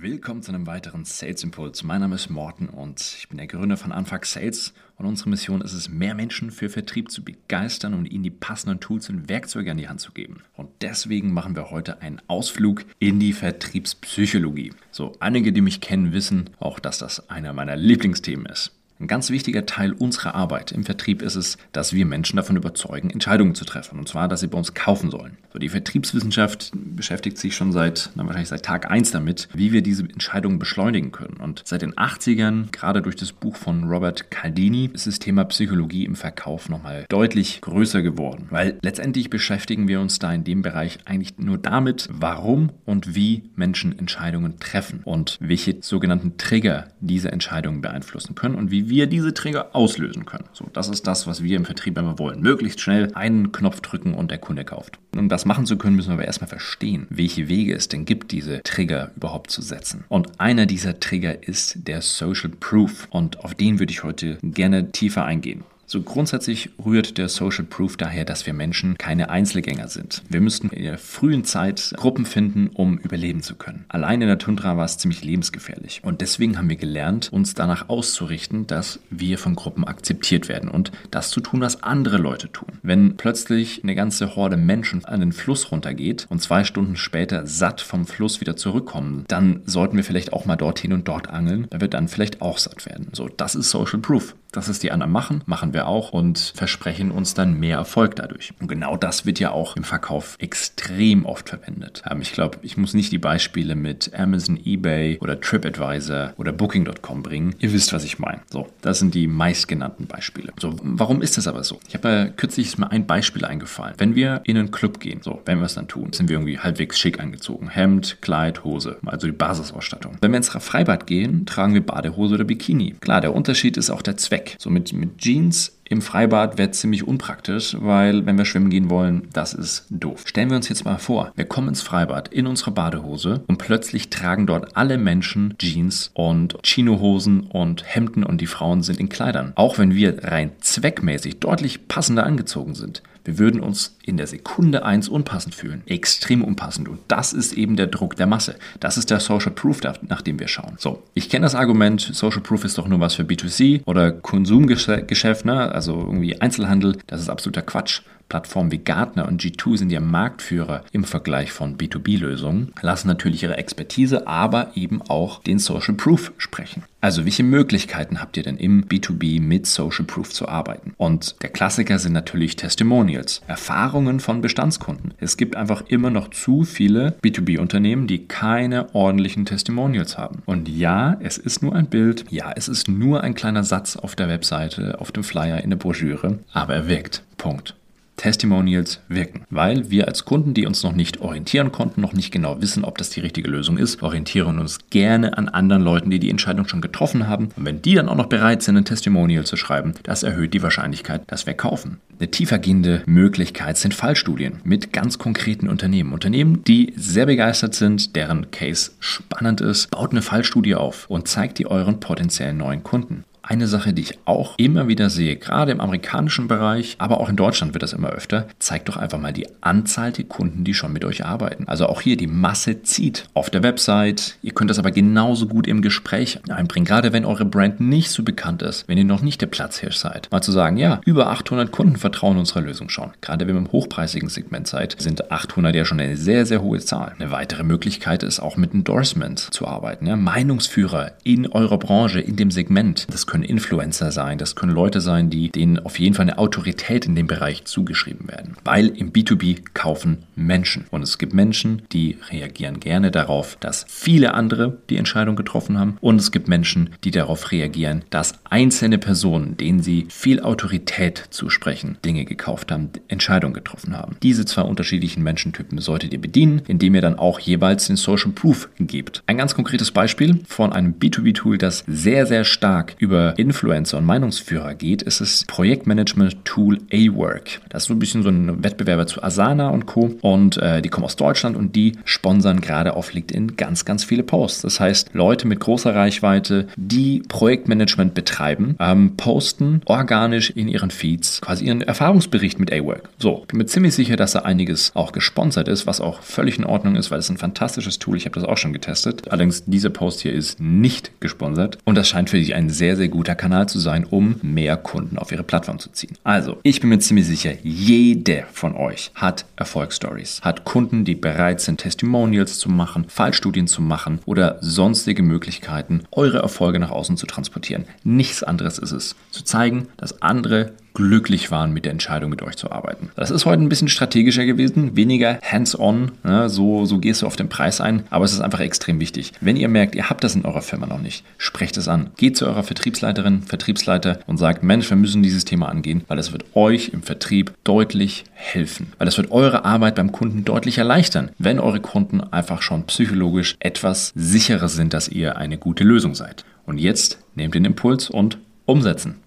Willkommen zu einem weiteren Sales Impuls. Mein Name ist Morten und ich bin der Gründer von Anfang Sales und unsere Mission ist es, mehr Menschen für Vertrieb zu begeistern und ihnen die passenden Tools und Werkzeuge an die Hand zu geben. Und deswegen machen wir heute einen Ausflug in die Vertriebspsychologie. So, einige, die mich kennen, wissen auch, dass das einer meiner Lieblingsthemen ist. Ein ganz wichtiger Teil unserer Arbeit im Vertrieb ist es, dass wir Menschen davon überzeugen, Entscheidungen zu treffen. Und zwar, dass sie bei uns kaufen sollen. So, die Vertriebswissenschaft beschäftigt sich schon seit, na, wahrscheinlich seit Tag 1 damit, wie wir diese Entscheidungen beschleunigen können. Und seit den 80ern, gerade durch das Buch von Robert Caldini, ist das Thema Psychologie im Verkauf nochmal deutlich größer geworden. Weil letztendlich beschäftigen wir uns da in dem Bereich eigentlich nur damit, warum und wie Menschen Entscheidungen treffen und welche sogenannten Trigger diese Entscheidungen beeinflussen können und wie wir diese Trigger auslösen können. So, das ist das, was wir im Vertrieb immer wollen. Möglichst schnell einen Knopf drücken und der Kunde kauft. Um das machen zu können, müssen wir aber erstmal verstehen, welche Wege es denn gibt, diese Trigger überhaupt zu setzen. Und einer dieser Trigger ist der Social Proof. Und auf den würde ich heute gerne tiefer eingehen. So grundsätzlich rührt der Social Proof daher, dass wir Menschen keine Einzelgänger sind. Wir müssten in der frühen Zeit Gruppen finden, um überleben zu können. Allein in der Tundra war es ziemlich lebensgefährlich. Und deswegen haben wir gelernt, uns danach auszurichten, dass wir von Gruppen akzeptiert werden und das zu tun, was andere Leute tun. Wenn plötzlich eine ganze Horde Menschen an den Fluss runtergeht und zwei Stunden später satt vom Fluss wieder zurückkommen, dann sollten wir vielleicht auch mal dorthin und dort angeln, da wir dann vielleicht auch satt werden. So, das ist Social Proof. Das ist die anderen machen, machen wir auch und versprechen uns dann mehr Erfolg dadurch. Und genau das wird ja auch im Verkauf extrem oft verwendet. Ähm, ich glaube, ich muss nicht die Beispiele mit Amazon, eBay oder TripAdvisor oder Booking.com bringen. Ihr wisst, was ich meine. So, das sind die meistgenannten Beispiele. So, warum ist das aber so? Ich habe kürzlich mir ein Beispiel eingefallen. Wenn wir in einen Club gehen, so, wenn wir es dann tun, sind wir irgendwie halbwegs schick angezogen. Hemd, Kleid, Hose, also die Basisausstattung. Wenn wir ins Freibad gehen, tragen wir Badehose oder Bikini. Klar, der Unterschied ist auch der Zweck. So mit, mit Jeans im Freibad wäre ziemlich unpraktisch, weil wenn wir schwimmen gehen wollen, das ist doof. Stellen wir uns jetzt mal vor, wir kommen ins Freibad in unsere Badehose und plötzlich tragen dort alle Menschen Jeans und Chinohosen und Hemden und die Frauen sind in Kleidern. Auch wenn wir rein zweckmäßig deutlich passender angezogen sind. Wir würden uns in der Sekunde eins unpassend fühlen. Extrem unpassend. Und das ist eben der Druck der Masse. Das ist der Social Proof, nach dem wir schauen. So, ich kenne das Argument, Social Proof ist doch nur was für B2C oder Konsumgeschäft, ne? also irgendwie Einzelhandel. Das ist absoluter Quatsch. Plattformen wie Gartner und G2 sind ja Marktführer im Vergleich von B2B-Lösungen, lassen natürlich ihre Expertise, aber eben auch den Social Proof sprechen. Also welche Möglichkeiten habt ihr denn im B2B mit Social Proof zu arbeiten? Und der Klassiker sind natürlich Testimonials, Erfahrungen von Bestandskunden. Es gibt einfach immer noch zu viele B2B-Unternehmen, die keine ordentlichen Testimonials haben. Und ja, es ist nur ein Bild, ja, es ist nur ein kleiner Satz auf der Webseite, auf dem Flyer, in der Broschüre, aber er wirkt. Punkt. Testimonials wirken. Weil wir als Kunden, die uns noch nicht orientieren konnten, noch nicht genau wissen, ob das die richtige Lösung ist, orientieren uns gerne an anderen Leuten, die die Entscheidung schon getroffen haben. Und wenn die dann auch noch bereit sind, ein Testimonial zu schreiben, das erhöht die Wahrscheinlichkeit, dass wir kaufen. Eine tiefergehende Möglichkeit sind Fallstudien mit ganz konkreten Unternehmen. Unternehmen, die sehr begeistert sind, deren Case spannend ist, baut eine Fallstudie auf und zeigt die euren potenziellen neuen Kunden. Eine Sache, die ich auch immer wieder sehe, gerade im amerikanischen Bereich, aber auch in Deutschland wird das immer öfter, zeigt doch einfach mal die Anzahl der Kunden, die schon mit euch arbeiten. Also auch hier die Masse zieht auf der Website. Ihr könnt das aber genauso gut im Gespräch einbringen, gerade wenn eure Brand nicht so bekannt ist, wenn ihr noch nicht der Platzhirsch seid. Mal zu sagen, ja, über 800 Kunden vertrauen unserer Lösung schon. Gerade wenn ihr im hochpreisigen Segment seid, sind 800 ja schon eine sehr, sehr hohe Zahl. Eine weitere Möglichkeit ist auch mit Endorsement zu arbeiten. Ja? Meinungsführer in eurer Branche, in dem Segment. Das können können Influencer sein, das können Leute sein, die denen auf jeden Fall eine Autorität in dem Bereich zugeschrieben werden. Weil im B2B kaufen Menschen. Und es gibt Menschen, die reagieren gerne darauf, dass viele andere die Entscheidung getroffen haben. Und es gibt Menschen, die darauf reagieren, dass einzelne Personen, denen sie viel Autorität zusprechen, Dinge gekauft haben, Entscheidungen getroffen haben. Diese zwei unterschiedlichen Menschentypen solltet ihr bedienen, indem ihr dann auch jeweils den Social Proof gebt. Ein ganz konkretes Beispiel von einem B2B-Tool, das sehr, sehr stark über über Influencer und Meinungsführer geht, ist es Projektmanagement-Tool A-Work. Das ist so ein bisschen so ein Wettbewerber zu Asana und Co. Und äh, die kommen aus Deutschland und die sponsern gerade auf LinkedIn ganz, ganz viele Posts. Das heißt, Leute mit großer Reichweite, die Projektmanagement betreiben, ähm, posten organisch in ihren Feeds quasi ihren Erfahrungsbericht mit A-Work. So, bin mir ziemlich sicher, dass da einiges auch gesponsert ist, was auch völlig in Ordnung ist, weil es ein fantastisches Tool. Ich habe das auch schon getestet. Allerdings, dieser Post hier ist nicht gesponsert und das scheint für dich ein sehr, sehr guter Kanal zu sein, um mehr Kunden auf ihre Plattform zu ziehen. Also, ich bin mir ziemlich sicher, jeder von euch hat Erfolgsstories, hat Kunden, die bereit sind, Testimonials zu machen, Fallstudien zu machen oder sonstige Möglichkeiten, eure Erfolge nach außen zu transportieren. Nichts anderes ist es. Zu zeigen, dass andere glücklich waren mit der Entscheidung, mit euch zu arbeiten. Das ist heute ein bisschen strategischer gewesen, weniger hands-on, ne? so, so gehst du auf den Preis ein, aber es ist einfach extrem wichtig. Wenn ihr merkt, ihr habt das in eurer Firma noch nicht, sprecht es an. Geht zu eurer Vertriebsleiterin, Vertriebsleiter und sagt, Mensch, wir müssen dieses Thema angehen, weil es wird euch im Vertrieb deutlich helfen. Weil es wird eure Arbeit beim Kunden deutlich erleichtern, wenn eure Kunden einfach schon psychologisch etwas sicherer sind, dass ihr eine gute Lösung seid. Und jetzt nehmt den Impuls und umsetzen.